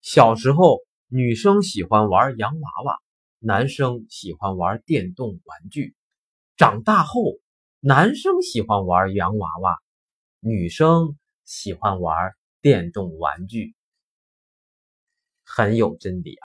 小时候女生喜欢玩洋娃娃男生喜欢玩电动玩具。长大后男生喜欢玩洋娃娃女生喜欢玩电动玩具。很有真理